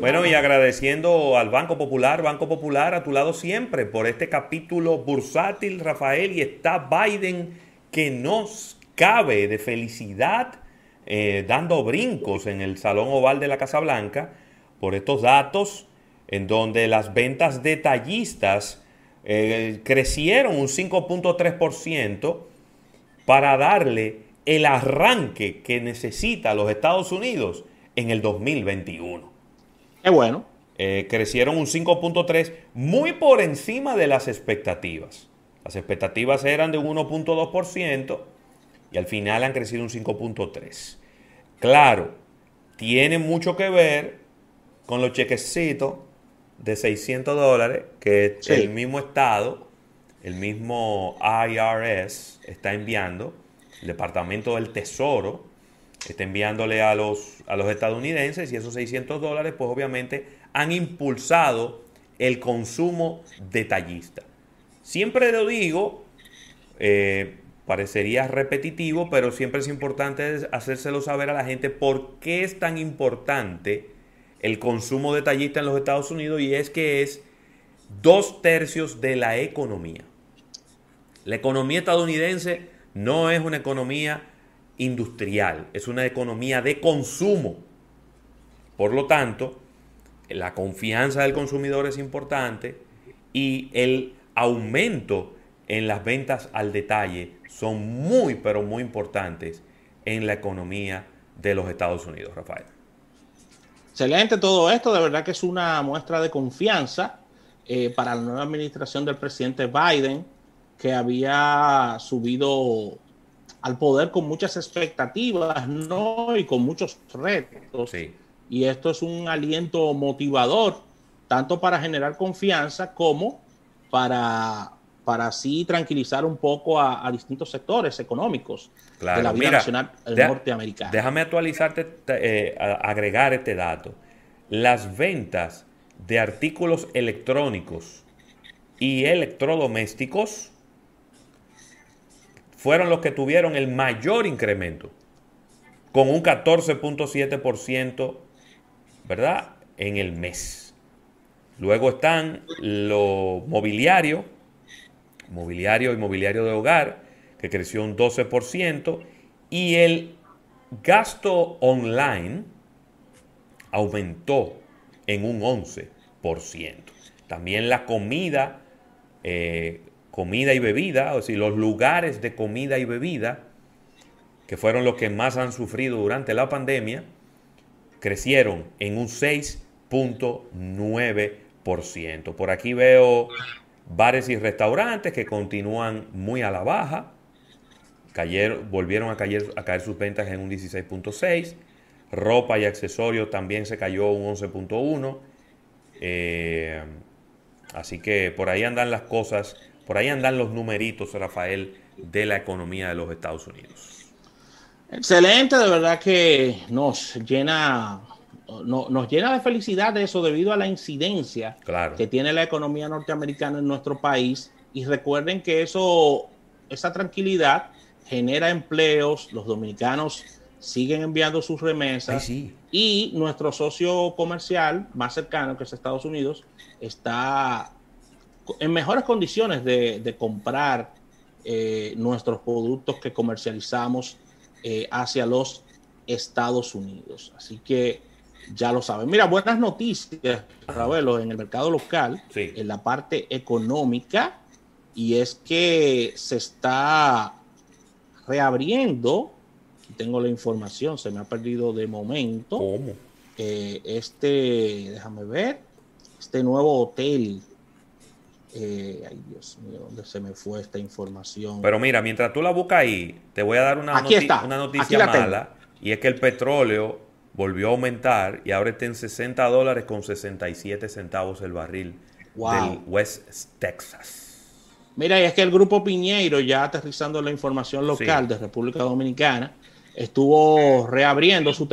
Bueno, y agradeciendo al Banco Popular, Banco Popular a tu lado siempre por este capítulo bursátil, Rafael, y está Biden que nos cabe de felicidad eh, dando brincos en el Salón Oval de la Casa Blanca por estos datos en donde las ventas detallistas eh, crecieron un 5.3% para darle el arranque que necesita los Estados Unidos en el 2021. Qué bueno. Eh, crecieron un 5.3, muy por encima de las expectativas. Las expectativas eran de un 1.2% y al final han crecido un 5.3. Claro, tiene mucho que ver con los chequecitos de 600 dólares que el mismo Estado, el mismo IRS está enviando, el Departamento del Tesoro está enviándole a los, a los estadounidenses y esos 600 dólares pues obviamente han impulsado el consumo detallista. Siempre lo digo, eh, parecería repetitivo, pero siempre es importante hacérselo saber a la gente por qué es tan importante el consumo detallista en los Estados Unidos y es que es dos tercios de la economía. La economía estadounidense no es una economía industrial, es una economía de consumo. Por lo tanto, la confianza del consumidor es importante y el aumento en las ventas al detalle son muy, pero muy importantes en la economía de los Estados Unidos, Rafael. Excelente todo esto, de verdad que es una muestra de confianza eh, para la nueva administración del presidente Biden, que había subido al poder con muchas expectativas, ¿no? Y con muchos retos. Y esto es un aliento motivador, tanto para generar confianza como para, para así tranquilizar un poco a, distintos sectores económicos de la vida nacional norteamericana. Déjame actualizarte, eh, agregar este dato. Las ventas de artículos electrónicos y electrodomésticos fueron los que tuvieron el mayor incremento, con un 14.7%, ¿verdad? En el mes. Luego están lo mobiliario, mobiliario y mobiliario de hogar, que creció un 12%, y el gasto online aumentó en un 11%. También la comida eh, comida y bebida, o decir, los lugares de comida y bebida, que fueron los que más han sufrido durante la pandemia, crecieron en un 6.9%. Por aquí veo bares y restaurantes que continúan muy a la baja. volvieron a caer, a caer sus ventas en un 16.6. Ropa y accesorios también se cayó un 11.1. Eh, así que por ahí andan las cosas por ahí andan los numeritos, Rafael, de la economía de los Estados Unidos. Excelente, de verdad que nos llena, nos llena de felicidad eso debido a la incidencia que tiene la economía norteamericana en nuestro país. Y recuerden que eso, esa tranquilidad genera empleos, los dominicanos siguen enviando sus remesas y nuestro socio comercial más cercano, que es Estados Unidos, está en mejores condiciones de, comprar eh, nuestros productos que comercializamos eh, hacia los Estados Unidos. Así que ya lo saben. Mira, buenas noticias, Ravelo, en el mercado local, en la parte económica, y es que se está reabriendo, tengo la información, se me ha perdido de momento. ¿Cómo? Eh, este, déjame ver, este nuevo hotel eh, ay, Dios mío, ¿dónde se me fue esta información? Pero mira, mientras tú la buscas ahí, te voy a dar una, una noticia mala. Y es que el petróleo volvió a aumentar y ahora está en 60 dólares con 67 centavos el barril del West Texas. Mira, y es que el grupo Piñeiro, ya aterrizando la información local de República Dominicana, estuvo reabriendo su,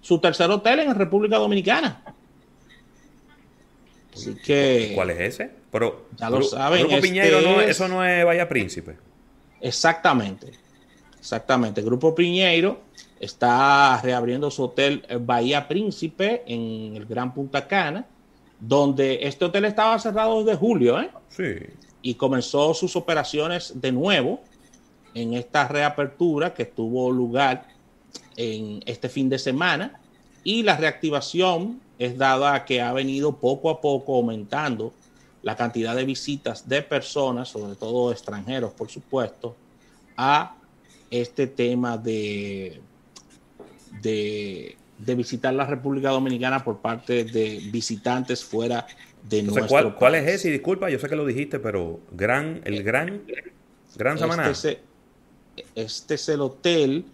su tercer hotel en República Dominicana. Así que. ¿Cuál es ese? Pero. Ya lo saben. Grupo Piñero, no, eso no es Vaya Príncipe. Exactamente. Exactamente. El Grupo Piñeiro está reabriendo su hotel Bahía Príncipe en el Gran Punta Cana, donde este hotel estaba cerrado desde julio, ¿eh? Sí. Y comenzó sus operaciones de nuevo en esta reapertura que tuvo lugar en este fin de semana. Y la reactivación es dada a que ha venido poco a poco aumentando la cantidad de visitas de personas, sobre todo extranjeros, por supuesto, a este tema de, de, visitar la República Dominicana por parte de visitantes fuera de nuestro ¿cuál, ¿Cuál es ese? Disculpa, yo sé que lo dijiste, pero gran, el gran, gran Samaná. Este, este es el hotel,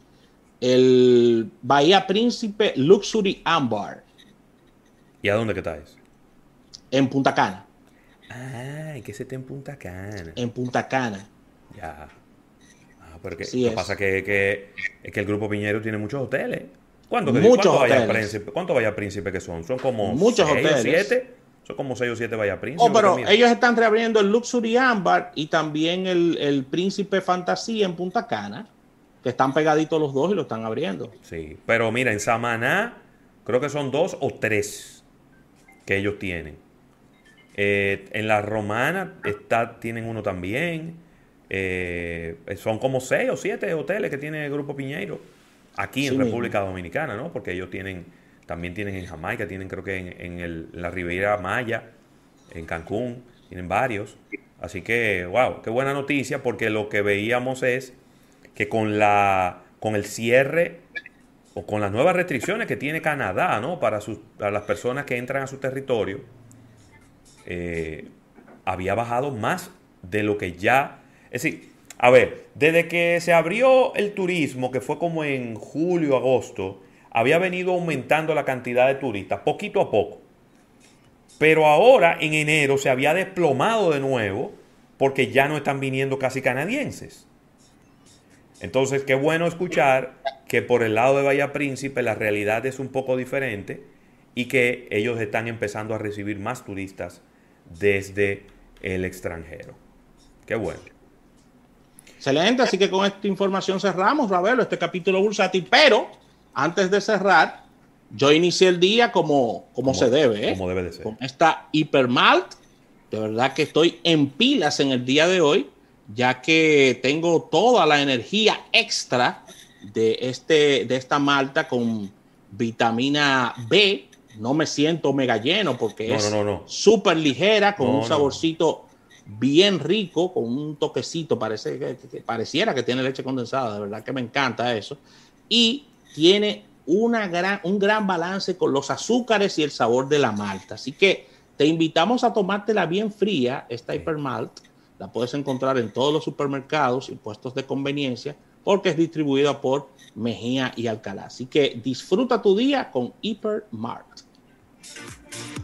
el Bahía Príncipe Luxury Ambar. ¿Y a dónde que está eso? En Punta Cana. Ah, que ese está en Punta Cana. En Punta Cana. Ya. Porque lo que pasa que, que, es que el Grupo Piñero tiene muchos hoteles. ¿Cuánto, muchos Vaya Príncipe, ¿Cuántos Vaya Príncipe que son? Son como muchos seis hoteles. o siete. Son como seis o siete Vaya Príncipe. Oh, pero ellos están reabriendo el Luxury Ambar y también el, el Príncipe Fantasía en Punta Cana, que están pegaditos los dos y lo están abriendo. Sí, pero mira, en Samaná creo que son dos o tres que ellos tienen. Eh, en la Romana está, tienen uno también. Eh, son como seis o siete hoteles que tiene el Grupo Piñeiro aquí en República Dominicana, ¿no? Porque ellos tienen, también tienen en Jamaica, tienen creo que en, el, la Riviera Maya, en Cancún, tienen varios. Así que, wow, qué buena noticia, porque lo que veíamos es que con la con el cierre o con las nuevas restricciones que tiene Canadá, ¿no? Para, sus, para las personas que entran a su territorio, eh, había bajado más de lo que ya es decir, a ver, desde que se abrió el turismo, que fue como en julio, agosto, había venido aumentando la cantidad de turistas, poquito a poco. Pero ahora, en enero, se había desplomado de nuevo porque ya no están viniendo casi canadienses. Entonces, qué bueno escuchar que por el lado de Bahía Príncipe la realidad es un poco diferente y que ellos están empezando a recibir más turistas desde el extranjero. Qué bueno. Excelente, así que con esta información cerramos, Ravelo, este capítulo bursátil. Pero antes de cerrar, yo inicié el día como, como, se debe, ¿eh? Como debe de ser. Con esta hipermalt. De verdad que estoy en pilas en el día de hoy, ya que tengo toda la energía extra de, este, de esta malta con vitamina B. No me siento mega lleno porque es súper ligera, con un saborcito bien rico, con un toquecito, parece que, pareciera que tiene leche condensada, de verdad que me encanta eso. Y tiene una gran, un gran balance con los azúcares y el sabor de la malta. Así que te invitamos a tomártela bien fría, esta Hypermalt. La puedes encontrar en todos los supermercados y puestos de conveniencia porque es distribuida por Mejía y Alcalá. Así que disfruta tu día con Hypermart.